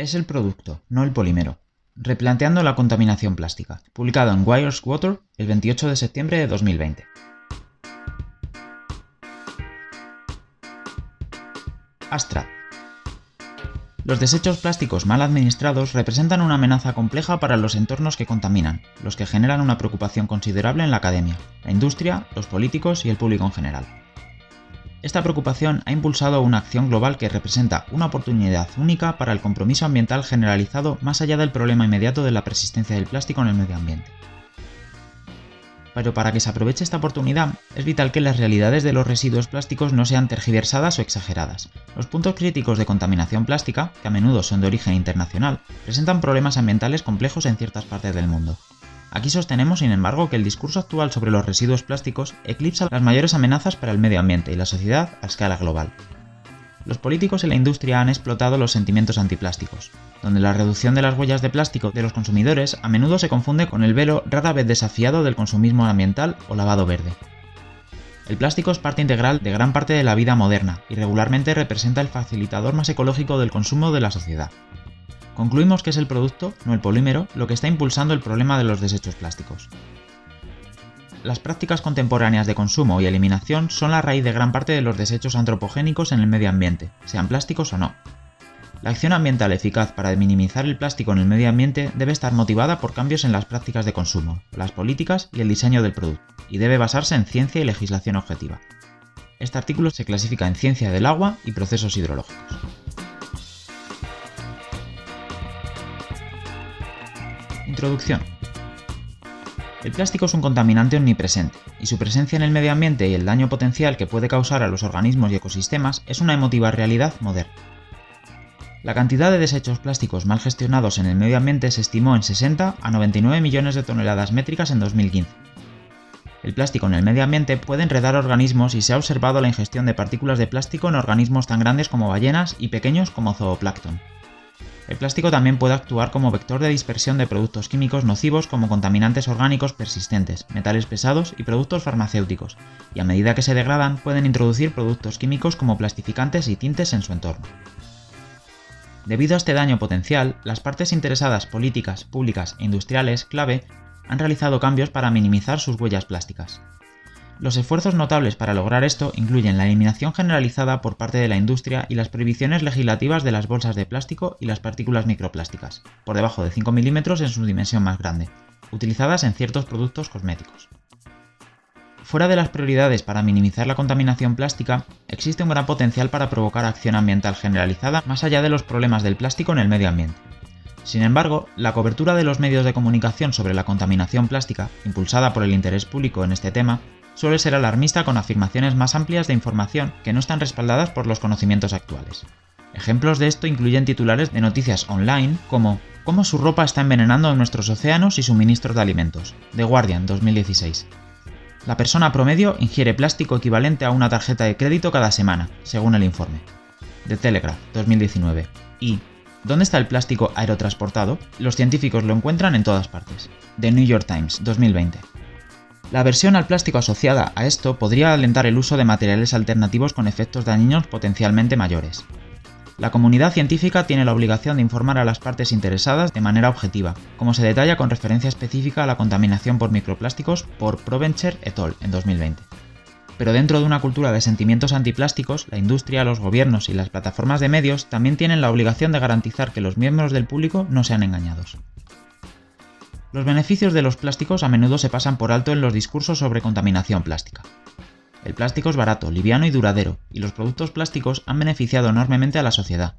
Es el producto, no el polímero. Replanteando la contaminación plástica, publicado en Wires Water el 28 de septiembre de 2020. Astra. Los desechos plásticos mal administrados representan una amenaza compleja para los entornos que contaminan, los que generan una preocupación considerable en la academia, la industria, los políticos y el público en general. Esta preocupación ha impulsado una acción global que representa una oportunidad única para el compromiso ambiental generalizado más allá del problema inmediato de la persistencia del plástico en el medio ambiente. Pero para que se aproveche esta oportunidad, es vital que las realidades de los residuos plásticos no sean tergiversadas o exageradas. Los puntos críticos de contaminación plástica, que a menudo son de origen internacional, presentan problemas ambientales complejos en ciertas partes del mundo. Aquí sostenemos, sin embargo, que el discurso actual sobre los residuos plásticos eclipsa las mayores amenazas para el medio ambiente y la sociedad a escala global. Los políticos y la industria han explotado los sentimientos antiplásticos, donde la reducción de las huellas de plástico de los consumidores a menudo se confunde con el velo rara vez desafiado del consumismo ambiental o lavado verde. El plástico es parte integral de gran parte de la vida moderna y regularmente representa el facilitador más ecológico del consumo de la sociedad. Concluimos que es el producto, no el polímero, lo que está impulsando el problema de los desechos plásticos. Las prácticas contemporáneas de consumo y eliminación son la raíz de gran parte de los desechos antropogénicos en el medio ambiente, sean plásticos o no. La acción ambiental eficaz para minimizar el plástico en el medio ambiente debe estar motivada por cambios en las prácticas de consumo, las políticas y el diseño del producto, y debe basarse en ciencia y legislación objetiva. Este artículo se clasifica en ciencia del agua y procesos hidrológicos. Introducción. El plástico es un contaminante omnipresente, y su presencia en el medio ambiente y el daño potencial que puede causar a los organismos y ecosistemas es una emotiva realidad moderna. La cantidad de desechos plásticos mal gestionados en el medio ambiente se estimó en 60 a 99 millones de toneladas métricas en 2015. El plástico en el medio ambiente puede enredar organismos y se ha observado la ingestión de partículas de plástico en organismos tan grandes como ballenas y pequeños como zooplancton. El plástico también puede actuar como vector de dispersión de productos químicos nocivos como contaminantes orgánicos persistentes, metales pesados y productos farmacéuticos, y a medida que se degradan pueden introducir productos químicos como plastificantes y tintes en su entorno. Debido a este daño potencial, las partes interesadas políticas, públicas e industriales clave han realizado cambios para minimizar sus huellas plásticas. Los esfuerzos notables para lograr esto incluyen la eliminación generalizada por parte de la industria y las prohibiciones legislativas de las bolsas de plástico y las partículas microplásticas, por debajo de 5 milímetros en su dimensión más grande, utilizadas en ciertos productos cosméticos. Fuera de las prioridades para minimizar la contaminación plástica, existe un gran potencial para provocar acción ambiental generalizada más allá de los problemas del plástico en el medio ambiente. Sin embargo, la cobertura de los medios de comunicación sobre la contaminación plástica, impulsada por el interés público en este tema, suele ser alarmista con afirmaciones más amplias de información que no están respaldadas por los conocimientos actuales. Ejemplos de esto incluyen titulares de noticias online como ¿Cómo su ropa está envenenando nuestros océanos y suministros de alimentos? The Guardian 2016. La persona promedio ingiere plástico equivalente a una tarjeta de crédito cada semana, según el informe. The Telegraph 2019. Y ¿Dónde está el plástico aerotransportado? Los científicos lo encuentran en todas partes. The New York Times 2020. La aversión al plástico asociada a esto podría alentar el uso de materiales alternativos con efectos dañinos potencialmente mayores. La comunidad científica tiene la obligación de informar a las partes interesadas de manera objetiva, como se detalla con referencia específica a la contaminación por microplásticos por Provencher et al. en 2020. Pero dentro de una cultura de sentimientos antiplásticos, la industria, los gobiernos y las plataformas de medios también tienen la obligación de garantizar que los miembros del público no sean engañados. Los beneficios de los plásticos a menudo se pasan por alto en los discursos sobre contaminación plástica. El plástico es barato, liviano y duradero, y los productos plásticos han beneficiado enormemente a la sociedad.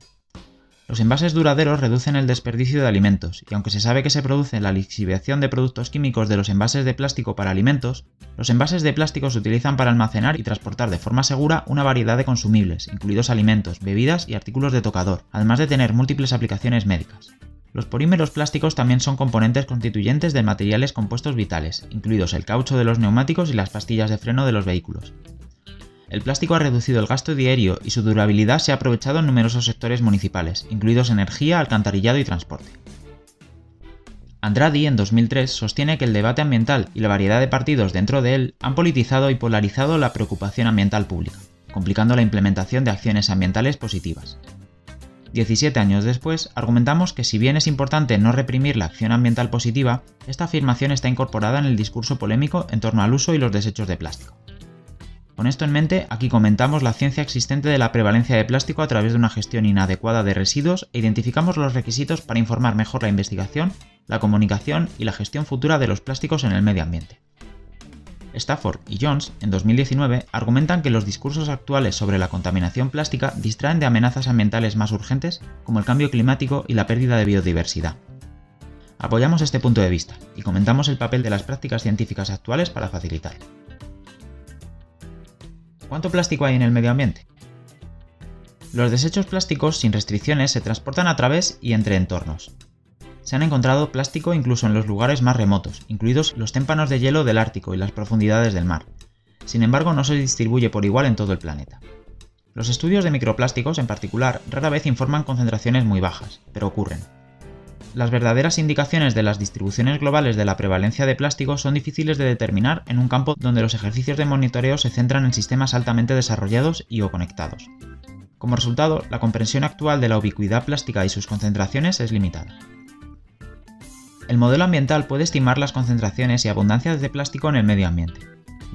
Los envases duraderos reducen el desperdicio de alimentos, y aunque se sabe que se produce la lixiviación de productos químicos de los envases de plástico para alimentos, los envases de plástico se utilizan para almacenar y transportar de forma segura una variedad de consumibles, incluidos alimentos, bebidas y artículos de tocador, además de tener múltiples aplicaciones médicas. Los polímeros plásticos también son componentes constituyentes de materiales compuestos vitales, incluidos el caucho de los neumáticos y las pastillas de freno de los vehículos. El plástico ha reducido el gasto diario y su durabilidad se ha aprovechado en numerosos sectores municipales, incluidos energía, alcantarillado y transporte. Andrade en 2003 sostiene que el debate ambiental y la variedad de partidos dentro de él han politizado y polarizado la preocupación ambiental pública, complicando la implementación de acciones ambientales positivas. 17 años después, argumentamos que si bien es importante no reprimir la acción ambiental positiva, esta afirmación está incorporada en el discurso polémico en torno al uso y los desechos de plástico. Con esto en mente, aquí comentamos la ciencia existente de la prevalencia de plástico a través de una gestión inadecuada de residuos e identificamos los requisitos para informar mejor la investigación, la comunicación y la gestión futura de los plásticos en el medio ambiente. Stafford y Jones, en 2019, argumentan que los discursos actuales sobre la contaminación plástica distraen de amenazas ambientales más urgentes, como el cambio climático y la pérdida de biodiversidad. Apoyamos este punto de vista y comentamos el papel de las prácticas científicas actuales para facilitarlo. ¿Cuánto plástico hay en el medio ambiente? Los desechos plásticos sin restricciones se transportan a través y entre entornos, se han encontrado plástico incluso en los lugares más remotos, incluidos los témpanos de hielo del Ártico y las profundidades del mar. Sin embargo, no se distribuye por igual en todo el planeta. Los estudios de microplásticos en particular rara vez informan concentraciones muy bajas, pero ocurren. Las verdaderas indicaciones de las distribuciones globales de la prevalencia de plástico son difíciles de determinar en un campo donde los ejercicios de monitoreo se centran en sistemas altamente desarrollados y o conectados. Como resultado, la comprensión actual de la ubicuidad plástica y sus concentraciones es limitada. El modelo ambiental puede estimar las concentraciones y abundancias de plástico en el medio ambiente.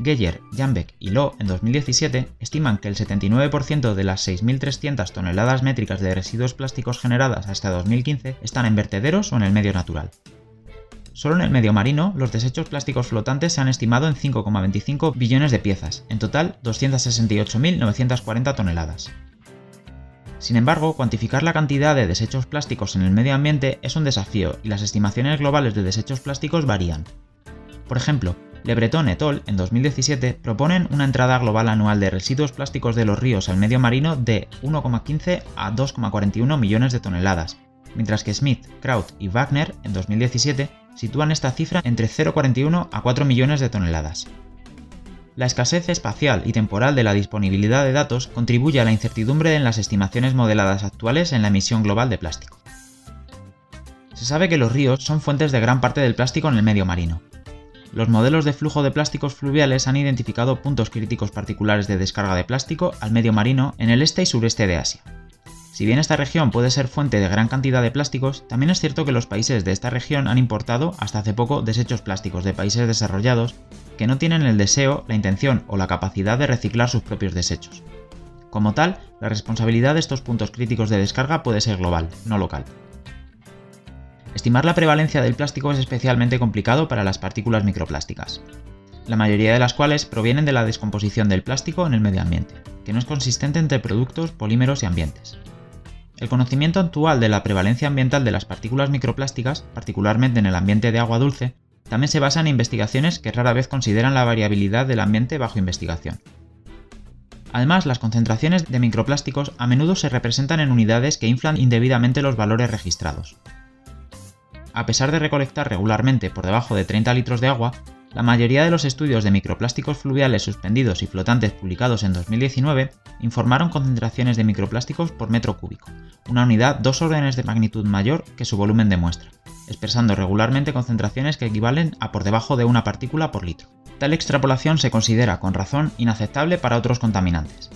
Geyer, Janbeck y Loh en 2017 estiman que el 79% de las 6.300 toneladas métricas de residuos plásticos generadas hasta 2015 están en vertederos o en el medio natural. Solo en el medio marino, los desechos plásticos flotantes se han estimado en 5,25 billones de piezas, en total 268.940 toneladas. Sin embargo, cuantificar la cantidad de desechos plásticos en el medio ambiente es un desafío y las estimaciones globales de desechos plásticos varían. Por ejemplo, Le Breton et al. en 2017 proponen una entrada global anual de residuos plásticos de los ríos al medio marino de 1,15 a 2,41 millones de toneladas, mientras que Smith, Kraut y Wagner en 2017 sitúan esta cifra entre 0,41 a 4 millones de toneladas. La escasez espacial y temporal de la disponibilidad de datos contribuye a la incertidumbre en las estimaciones modeladas actuales en la emisión global de plástico. Se sabe que los ríos son fuentes de gran parte del plástico en el medio marino. Los modelos de flujo de plásticos fluviales han identificado puntos críticos particulares de descarga de plástico al medio marino en el este y sureste de Asia. Si bien esta región puede ser fuente de gran cantidad de plásticos, también es cierto que los países de esta región han importado hasta hace poco desechos plásticos de países desarrollados que no tienen el deseo, la intención o la capacidad de reciclar sus propios desechos. Como tal, la responsabilidad de estos puntos críticos de descarga puede ser global, no local. Estimar la prevalencia del plástico es especialmente complicado para las partículas microplásticas, la mayoría de las cuales provienen de la descomposición del plástico en el medio ambiente, que no es consistente entre productos, polímeros y ambientes. El conocimiento actual de la prevalencia ambiental de las partículas microplásticas, particularmente en el ambiente de agua dulce, también se basa en investigaciones que rara vez consideran la variabilidad del ambiente bajo investigación. Además, las concentraciones de microplásticos a menudo se representan en unidades que inflan indebidamente los valores registrados. A pesar de recolectar regularmente por debajo de 30 litros de agua, la mayoría de los estudios de microplásticos fluviales suspendidos y flotantes publicados en 2019 informaron concentraciones de microplásticos por metro cúbico, una unidad dos órdenes de magnitud mayor que su volumen de muestra expresando regularmente concentraciones que equivalen a por debajo de una partícula por litro. Tal extrapolación se considera, con razón, inaceptable para otros contaminantes.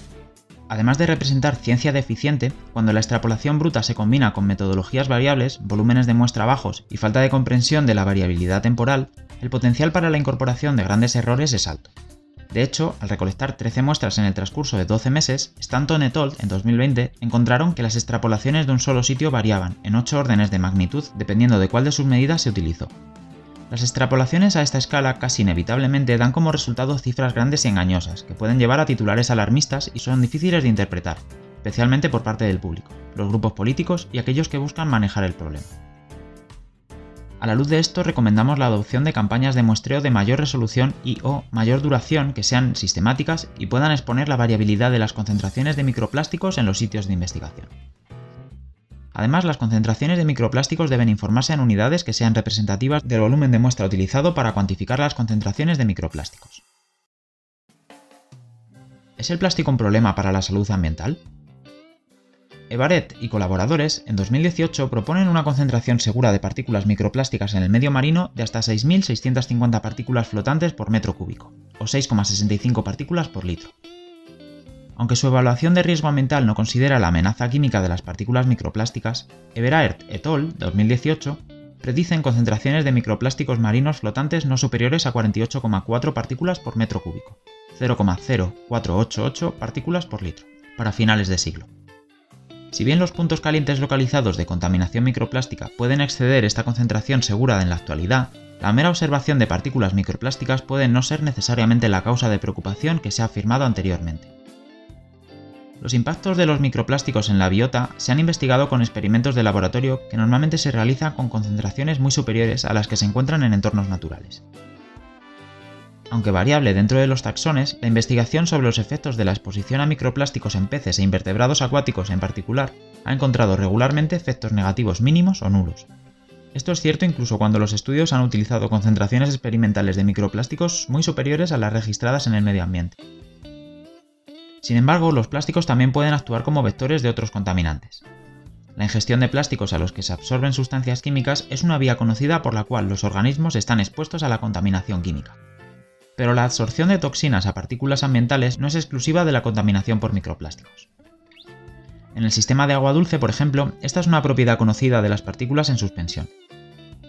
Además de representar ciencia deficiente, cuando la extrapolación bruta se combina con metodologías variables, volúmenes de muestra bajos y falta de comprensión de la variabilidad temporal, el potencial para la incorporación de grandes errores es alto. De hecho, al recolectar 13 muestras en el transcurso de 12 meses, Stanton et al. en 2020 encontraron que las extrapolaciones de un solo sitio variaban en 8 órdenes de magnitud dependiendo de cuál de sus medidas se utilizó. Las extrapolaciones a esta escala casi inevitablemente dan como resultado cifras grandes y engañosas, que pueden llevar a titulares alarmistas y son difíciles de interpretar, especialmente por parte del público, los grupos políticos y aquellos que buscan manejar el problema. A la luz de esto, recomendamos la adopción de campañas de muestreo de mayor resolución y o mayor duración que sean sistemáticas y puedan exponer la variabilidad de las concentraciones de microplásticos en los sitios de investigación. Además, las concentraciones de microplásticos deben informarse en unidades que sean representativas del volumen de muestra utilizado para cuantificar las concentraciones de microplásticos. ¿Es el plástico un problema para la salud ambiental? Evaret y colaboradores en 2018 proponen una concentración segura de partículas microplásticas en el medio marino de hasta 6.650 partículas flotantes por metro cúbico, o 6,65 partículas por litro. Aunque su evaluación de riesgo ambiental no considera la amenaza química de las partículas microplásticas, Everaert et al. 2018 predicen concentraciones de microplásticos marinos flotantes no superiores a 48,4 partículas por metro cúbico, 0,0488 partículas por litro, para finales de siglo. Si bien los puntos calientes localizados de contaminación microplástica pueden exceder esta concentración segura en la actualidad, la mera observación de partículas microplásticas puede no ser necesariamente la causa de preocupación que se ha afirmado anteriormente. Los impactos de los microplásticos en la biota se han investigado con experimentos de laboratorio que normalmente se realizan con concentraciones muy superiores a las que se encuentran en entornos naturales. Aunque variable dentro de los taxones, la investigación sobre los efectos de la exposición a microplásticos en peces e invertebrados acuáticos en particular ha encontrado regularmente efectos negativos mínimos o nulos. Esto es cierto incluso cuando los estudios han utilizado concentraciones experimentales de microplásticos muy superiores a las registradas en el medio ambiente. Sin embargo, los plásticos también pueden actuar como vectores de otros contaminantes. La ingestión de plásticos a los que se absorben sustancias químicas es una vía conocida por la cual los organismos están expuestos a la contaminación química. Pero la absorción de toxinas a partículas ambientales no es exclusiva de la contaminación por microplásticos. En el sistema de agua dulce, por ejemplo, esta es una propiedad conocida de las partículas en suspensión.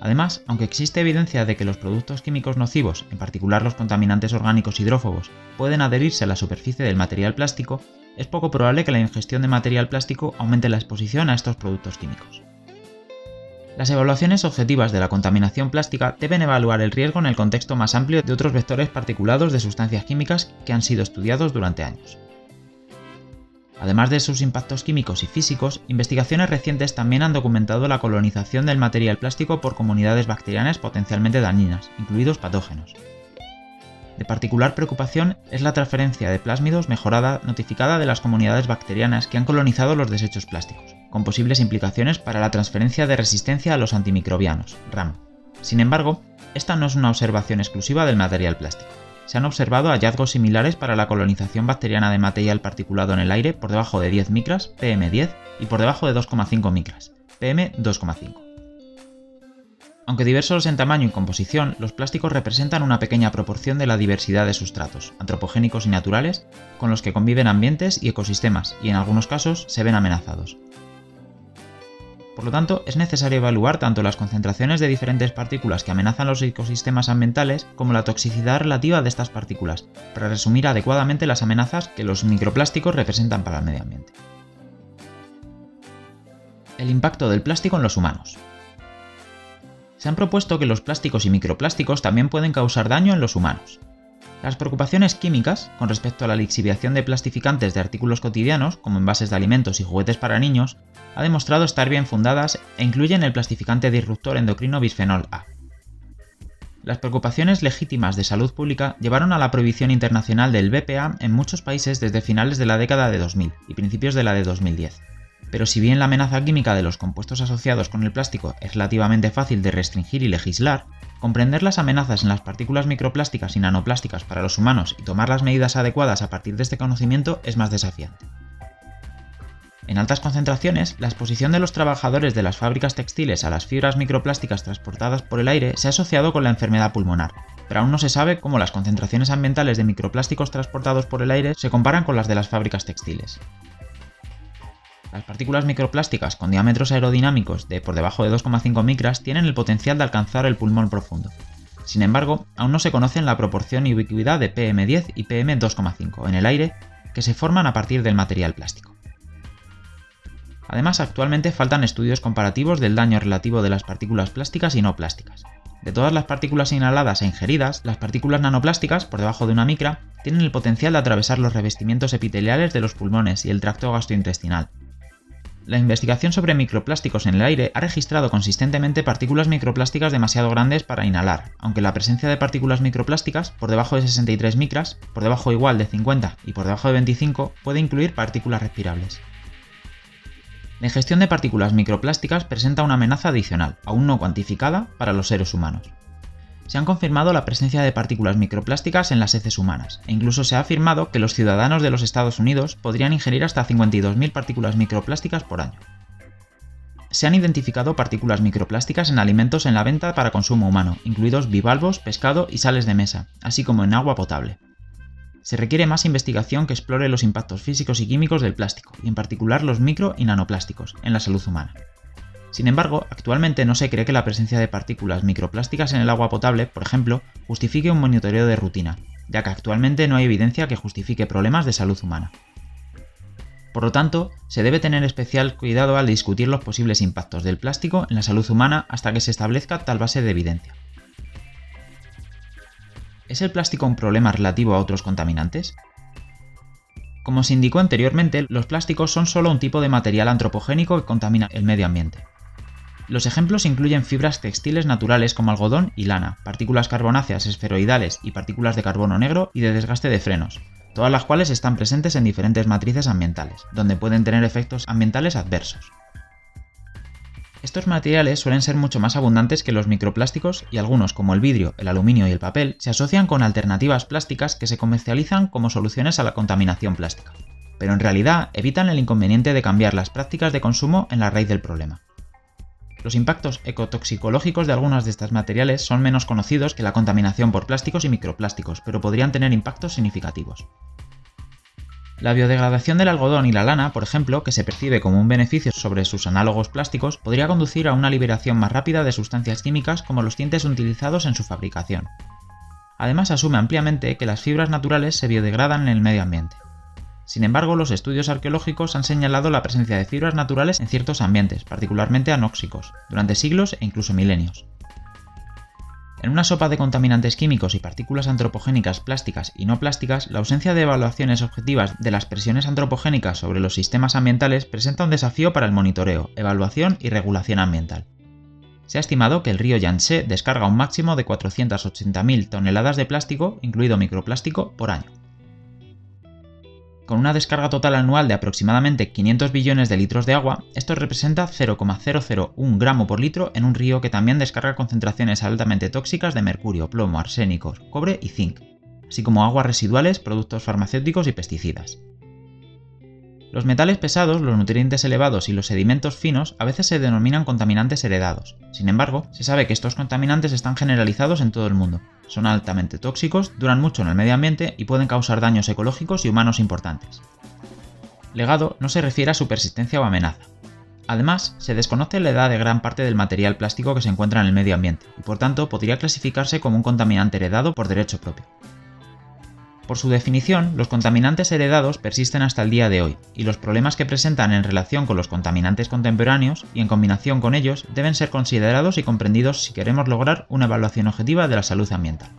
Además, aunque existe evidencia de que los productos químicos nocivos, en particular los contaminantes orgánicos hidrófobos, pueden adherirse a la superficie del material plástico, es poco probable que la ingestión de material plástico aumente la exposición a estos productos químicos. Las evaluaciones objetivas de la contaminación plástica deben evaluar el riesgo en el contexto más amplio de otros vectores particulados de sustancias químicas que han sido estudiados durante años. Además de sus impactos químicos y físicos, investigaciones recientes también han documentado la colonización del material plástico por comunidades bacterianas potencialmente dañinas, incluidos patógenos. De particular preocupación es la transferencia de plásmidos mejorada notificada de las comunidades bacterianas que han colonizado los desechos plásticos, con posibles implicaciones para la transferencia de resistencia a los antimicrobianos, RAM. Sin embargo, esta no es una observación exclusiva del material plástico se han observado hallazgos similares para la colonización bacteriana de material particulado en el aire por debajo de 10 micras, PM10, y por debajo de 2,5 micras, PM2,5. Aunque diversos en tamaño y composición, los plásticos representan una pequeña proporción de la diversidad de sustratos, antropogénicos y naturales, con los que conviven ambientes y ecosistemas, y en algunos casos se ven amenazados. Por lo tanto, es necesario evaluar tanto las concentraciones de diferentes partículas que amenazan los ecosistemas ambientales como la toxicidad relativa de estas partículas, para resumir adecuadamente las amenazas que los microplásticos representan para el medio ambiente. El impacto del plástico en los humanos. Se han propuesto que los plásticos y microplásticos también pueden causar daño en los humanos. Las preocupaciones químicas con respecto a la lixiviación de plastificantes de artículos cotidianos, como envases de alimentos y juguetes para niños, ha demostrado estar bien fundadas e incluyen el plastificante disruptor endocrino bisfenol A. Las preocupaciones legítimas de salud pública llevaron a la prohibición internacional del BPA en muchos países desde finales de la década de 2000 y principios de la de 2010. Pero si bien la amenaza química de los compuestos asociados con el plástico es relativamente fácil de restringir y legislar, Comprender las amenazas en las partículas microplásticas y nanoplásticas para los humanos y tomar las medidas adecuadas a partir de este conocimiento es más desafiante. En altas concentraciones, la exposición de los trabajadores de las fábricas textiles a las fibras microplásticas transportadas por el aire se ha asociado con la enfermedad pulmonar, pero aún no se sabe cómo las concentraciones ambientales de microplásticos transportados por el aire se comparan con las de las fábricas textiles. Las partículas microplásticas con diámetros aerodinámicos de por debajo de 2,5 micras tienen el potencial de alcanzar el pulmón profundo. Sin embargo, aún no se conocen la proporción y ubicuidad de PM10 y PM2,5 en el aire que se forman a partir del material plástico. Además, actualmente faltan estudios comparativos del daño relativo de las partículas plásticas y no plásticas. De todas las partículas inhaladas e ingeridas, las partículas nanoplásticas, por debajo de una micra, tienen el potencial de atravesar los revestimientos epiteliales de los pulmones y el tracto gastrointestinal, la investigación sobre microplásticos en el aire ha registrado consistentemente partículas microplásticas demasiado grandes para inhalar, aunque la presencia de partículas microplásticas por debajo de 63 micras, por debajo igual de 50 y por debajo de 25 puede incluir partículas respirables. La ingestión de partículas microplásticas presenta una amenaza adicional, aún no cuantificada, para los seres humanos se han confirmado la presencia de partículas microplásticas en las heces humanas, e incluso se ha afirmado que los ciudadanos de los Estados Unidos podrían ingerir hasta 52.000 partículas microplásticas por año. Se han identificado partículas microplásticas en alimentos en la venta para consumo humano, incluidos bivalvos, pescado y sales de mesa, así como en agua potable. Se requiere más investigación que explore los impactos físicos y químicos del plástico, y en particular los micro y nanoplásticos, en la salud humana. Sin embargo, actualmente no se cree que la presencia de partículas microplásticas en el agua potable, por ejemplo, justifique un monitoreo de rutina, ya que actualmente no hay evidencia que justifique problemas de salud humana. Por lo tanto, se debe tener especial cuidado al discutir los posibles impactos del plástico en la salud humana hasta que se establezca tal base de evidencia. ¿Es el plástico un problema relativo a otros contaminantes? Como se indicó anteriormente, los plásticos son solo un tipo de material antropogénico que contamina el medio ambiente. Los ejemplos incluyen fibras textiles naturales como algodón y lana, partículas carbonáceas esferoidales y partículas de carbono negro y de desgaste de frenos, todas las cuales están presentes en diferentes matrices ambientales, donde pueden tener efectos ambientales adversos. Estos materiales suelen ser mucho más abundantes que los microplásticos y algunos, como el vidrio, el aluminio y el papel, se asocian con alternativas plásticas que se comercializan como soluciones a la contaminación plástica. Pero en realidad evitan el inconveniente de cambiar las prácticas de consumo en la raíz del problema. Los impactos ecotoxicológicos de algunos de estos materiales son menos conocidos que la contaminación por plásticos y microplásticos, pero podrían tener impactos significativos. La biodegradación del algodón y la lana, por ejemplo, que se percibe como un beneficio sobre sus análogos plásticos, podría conducir a una liberación más rápida de sustancias químicas como los tintes utilizados en su fabricación. Además, asume ampliamente que las fibras naturales se biodegradan en el medio ambiente. Sin embargo, los estudios arqueológicos han señalado la presencia de fibras naturales en ciertos ambientes, particularmente anóxicos, durante siglos e incluso milenios. En una sopa de contaminantes químicos y partículas antropogénicas plásticas y no plásticas, la ausencia de evaluaciones objetivas de las presiones antropogénicas sobre los sistemas ambientales presenta un desafío para el monitoreo, evaluación y regulación ambiental. Se ha estimado que el río Yangtze descarga un máximo de 480.000 toneladas de plástico, incluido microplástico, por año. Con una descarga total anual de aproximadamente 500 billones de litros de agua, esto representa 0,001 gramo por litro en un río que también descarga concentraciones altamente tóxicas de mercurio, plomo, arsénico, cobre y zinc, así como aguas residuales, productos farmacéuticos y pesticidas. Los metales pesados, los nutrientes elevados y los sedimentos finos a veces se denominan contaminantes heredados. Sin embargo, se sabe que estos contaminantes están generalizados en todo el mundo. Son altamente tóxicos, duran mucho en el medio ambiente y pueden causar daños ecológicos y humanos importantes. Legado no se refiere a su persistencia o amenaza. Además, se desconoce la edad de gran parte del material plástico que se encuentra en el medio ambiente, y por tanto podría clasificarse como un contaminante heredado por derecho propio. Por su definición, los contaminantes heredados persisten hasta el día de hoy, y los problemas que presentan en relación con los contaminantes contemporáneos y en combinación con ellos deben ser considerados y comprendidos si queremos lograr una evaluación objetiva de la salud ambiental.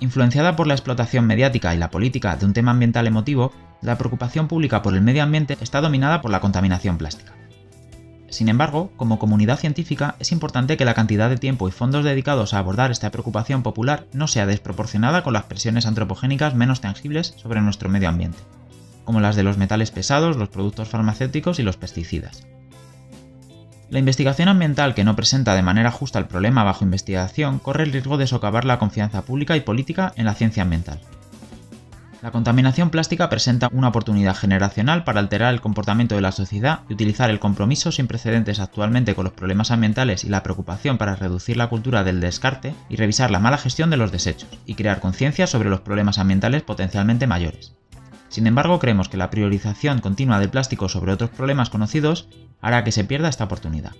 Influenciada por la explotación mediática y la política de un tema ambiental emotivo, la preocupación pública por el medio ambiente está dominada por la contaminación plástica. Sin embargo, como comunidad científica, es importante que la cantidad de tiempo y fondos dedicados a abordar esta preocupación popular no sea desproporcionada con las presiones antropogénicas menos tangibles sobre nuestro medio ambiente, como las de los metales pesados, los productos farmacéuticos y los pesticidas. La investigación ambiental que no presenta de manera justa el problema bajo investigación corre el riesgo de socavar la confianza pública y política en la ciencia ambiental. La contaminación plástica presenta una oportunidad generacional para alterar el comportamiento de la sociedad y utilizar el compromiso sin precedentes actualmente con los problemas ambientales y la preocupación para reducir la cultura del descarte y revisar la mala gestión de los desechos y crear conciencia sobre los problemas ambientales potencialmente mayores. Sin embargo, creemos que la priorización continua del plástico sobre otros problemas conocidos hará que se pierda esta oportunidad.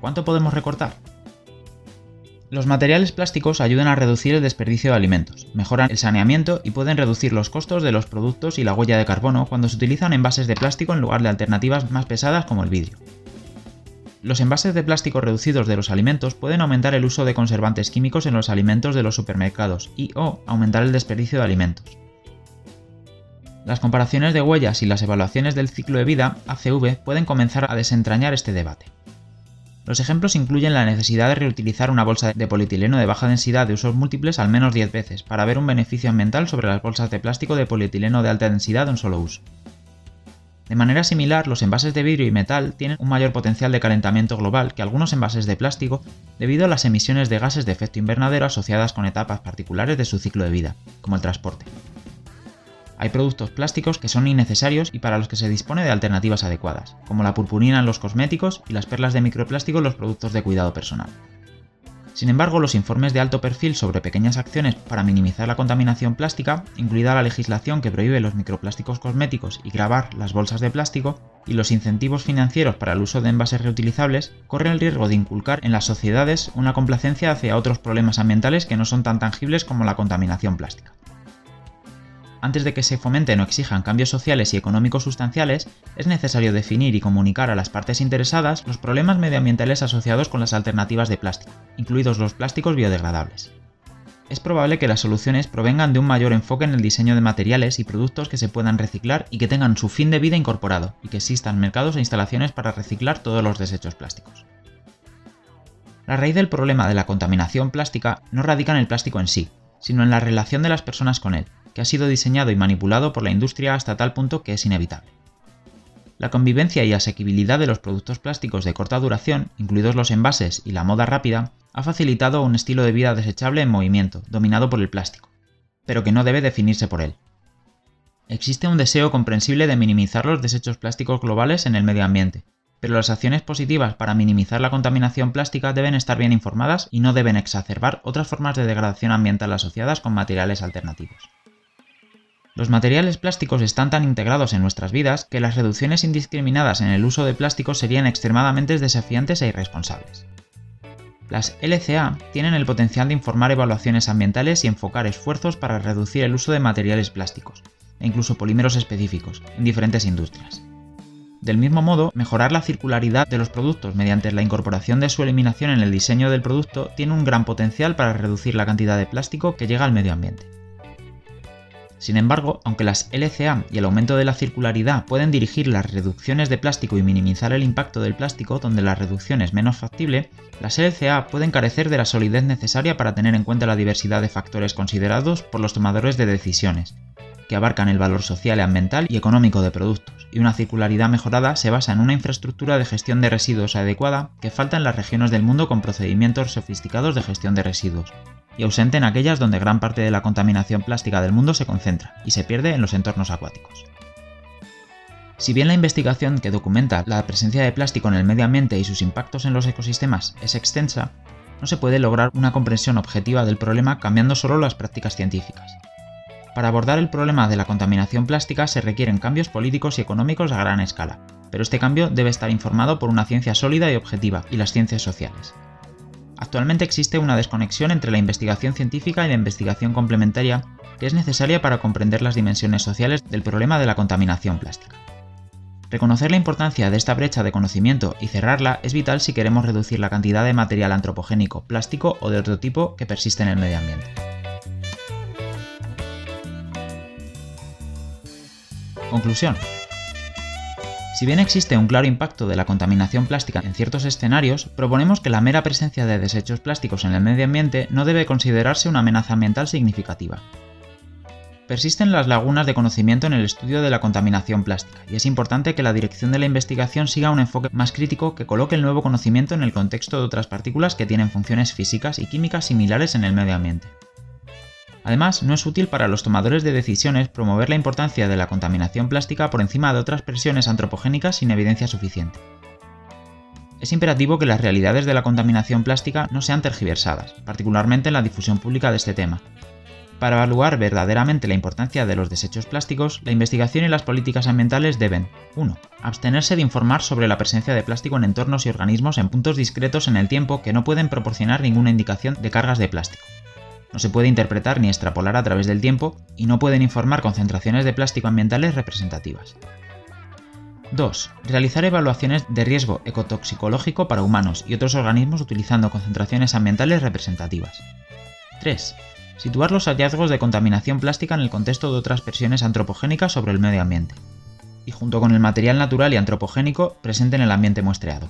¿Cuánto podemos recortar? Los materiales plásticos ayudan a reducir el desperdicio de alimentos, mejoran el saneamiento y pueden reducir los costos de los productos y la huella de carbono cuando se utilizan envases de plástico en lugar de alternativas más pesadas como el vidrio. Los envases de plástico reducidos de los alimentos pueden aumentar el uso de conservantes químicos en los alimentos de los supermercados y o aumentar el desperdicio de alimentos. Las comparaciones de huellas y las evaluaciones del ciclo de vida, ACV, pueden comenzar a desentrañar este debate. Los ejemplos incluyen la necesidad de reutilizar una bolsa de polietileno de baja densidad de usos múltiples al menos 10 veces para ver un beneficio ambiental sobre las bolsas de plástico de polietileno de alta densidad de un solo uso. De manera similar, los envases de vidrio y metal tienen un mayor potencial de calentamiento global que algunos envases de plástico debido a las emisiones de gases de efecto invernadero asociadas con etapas particulares de su ciclo de vida, como el transporte. Hay productos plásticos que son innecesarios y para los que se dispone de alternativas adecuadas, como la purpurina en los cosméticos y las perlas de microplástico en los productos de cuidado personal. Sin embargo, los informes de alto perfil sobre pequeñas acciones para minimizar la contaminación plástica, incluida la legislación que prohíbe los microplásticos cosméticos y grabar las bolsas de plástico, y los incentivos financieros para el uso de envases reutilizables, corren el riesgo de inculcar en las sociedades una complacencia hacia otros problemas ambientales que no son tan tangibles como la contaminación plástica antes de que se fomenten o exijan cambios sociales y económicos sustanciales, es necesario definir y comunicar a las partes interesadas los problemas medioambientales asociados con las alternativas de plástico, incluidos los plásticos biodegradables. Es probable que las soluciones provengan de un mayor enfoque en el diseño de materiales y productos que se puedan reciclar y que tengan su fin de vida incorporado, y que existan mercados e instalaciones para reciclar todos los desechos plásticos. La raíz del problema de la contaminación plástica no radica en el plástico en sí, sino en la relación de las personas con él, que ha sido diseñado y manipulado por la industria hasta tal punto que es inevitable. La convivencia y asequibilidad de los productos plásticos de corta duración, incluidos los envases y la moda rápida, ha facilitado un estilo de vida desechable en movimiento, dominado por el plástico, pero que no debe definirse por él. Existe un deseo comprensible de minimizar los desechos plásticos globales en el medio ambiente, pero las acciones positivas para minimizar la contaminación plástica deben estar bien informadas y no deben exacerbar otras formas de degradación ambiental asociadas con materiales alternativos. Los materiales plásticos están tan integrados en nuestras vidas que las reducciones indiscriminadas en el uso de plásticos serían extremadamente desafiantes e irresponsables. Las LCA tienen el potencial de informar evaluaciones ambientales y enfocar esfuerzos para reducir el uso de materiales plásticos, e incluso polímeros específicos, en diferentes industrias. Del mismo modo, mejorar la circularidad de los productos mediante la incorporación de su eliminación en el diseño del producto tiene un gran potencial para reducir la cantidad de plástico que llega al medio ambiente. Sin embargo, aunque las LCA y el aumento de la circularidad pueden dirigir las reducciones de plástico y minimizar el impacto del plástico donde la reducción es menos factible, las LCA pueden carecer de la solidez necesaria para tener en cuenta la diversidad de factores considerados por los tomadores de decisiones, que abarcan el valor social, ambiental y económico de productos, y una circularidad mejorada se basa en una infraestructura de gestión de residuos adecuada que falta en las regiones del mundo con procedimientos sofisticados de gestión de residuos, y ausente en aquellas donde gran parte de la contaminación plástica del mundo se concentra y se pierde en los entornos acuáticos. Si bien la investigación que documenta la presencia de plástico en el medio ambiente y sus impactos en los ecosistemas es extensa, no se puede lograr una comprensión objetiva del problema cambiando solo las prácticas científicas. Para abordar el problema de la contaminación plástica se requieren cambios políticos y económicos a gran escala, pero este cambio debe estar informado por una ciencia sólida y objetiva y las ciencias sociales. Actualmente existe una desconexión entre la investigación científica y la investigación complementaria que es necesaria para comprender las dimensiones sociales del problema de la contaminación plástica. Reconocer la importancia de esta brecha de conocimiento y cerrarla es vital si queremos reducir la cantidad de material antropogénico, plástico o de otro tipo que persiste en el medio ambiente. Conclusión. Si bien existe un claro impacto de la contaminación plástica en ciertos escenarios, proponemos que la mera presencia de desechos plásticos en el medio ambiente no debe considerarse una amenaza ambiental significativa. Persisten las lagunas de conocimiento en el estudio de la contaminación plástica, y es importante que la dirección de la investigación siga un enfoque más crítico que coloque el nuevo conocimiento en el contexto de otras partículas que tienen funciones físicas y químicas similares en el medio ambiente. Además, no es útil para los tomadores de decisiones promover la importancia de la contaminación plástica por encima de otras presiones antropogénicas sin evidencia suficiente. Es imperativo que las realidades de la contaminación plástica no sean tergiversadas, particularmente en la difusión pública de este tema. Para evaluar verdaderamente la importancia de los desechos plásticos, la investigación y las políticas ambientales deben 1. Abstenerse de informar sobre la presencia de plástico en entornos y organismos en puntos discretos en el tiempo que no pueden proporcionar ninguna indicación de cargas de plástico no se puede interpretar ni extrapolar a través del tiempo y no pueden informar concentraciones de plástico ambientales representativas. 2. Realizar evaluaciones de riesgo ecotoxicológico para humanos y otros organismos utilizando concentraciones ambientales representativas. 3. Situar los hallazgos de contaminación plástica en el contexto de otras presiones antropogénicas sobre el medio ambiente, y junto con el material natural y antropogénico presente en el ambiente muestreado.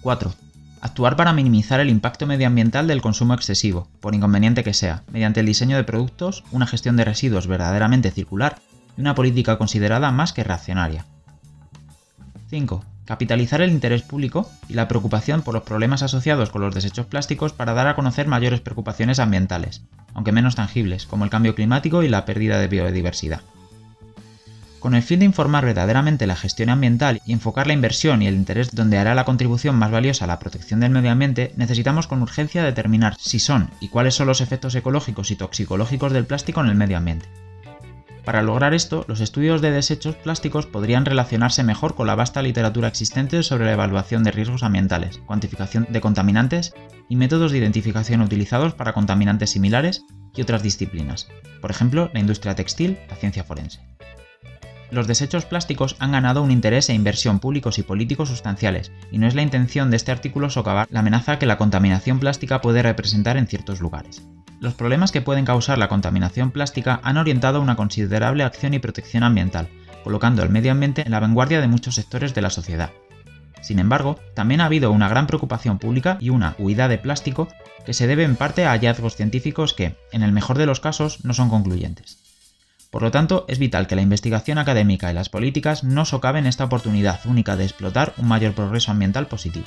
4. Actuar para minimizar el impacto medioambiental del consumo excesivo, por inconveniente que sea, mediante el diseño de productos, una gestión de residuos verdaderamente circular y una política considerada más que reaccionaria. 5. Capitalizar el interés público y la preocupación por los problemas asociados con los desechos plásticos para dar a conocer mayores preocupaciones ambientales, aunque menos tangibles, como el cambio climático y la pérdida de biodiversidad. Con el fin de informar verdaderamente la gestión ambiental y enfocar la inversión y el interés donde hará la contribución más valiosa a la protección del medio ambiente, necesitamos con urgencia determinar si son y cuáles son los efectos ecológicos y toxicológicos del plástico en el medio ambiente. Para lograr esto, los estudios de desechos plásticos podrían relacionarse mejor con la vasta literatura existente sobre la evaluación de riesgos ambientales, cuantificación de contaminantes y métodos de identificación utilizados para contaminantes similares y otras disciplinas, por ejemplo, la industria textil, la ciencia forense los desechos plásticos han ganado un interés e inversión públicos y políticos sustanciales, y no es la intención de este artículo socavar la amenaza que la contaminación plástica puede representar en ciertos lugares. Los problemas que pueden causar la contaminación plástica han orientado una considerable acción y protección ambiental, colocando el medio ambiente en la vanguardia de muchos sectores de la sociedad. Sin embargo, también ha habido una gran preocupación pública y una huida de plástico que se debe en parte a hallazgos científicos que, en el mejor de los casos, no son concluyentes. Por lo tanto, es vital que la investigación académica y las políticas no socaven esta oportunidad única de explotar un mayor progreso ambiental positivo.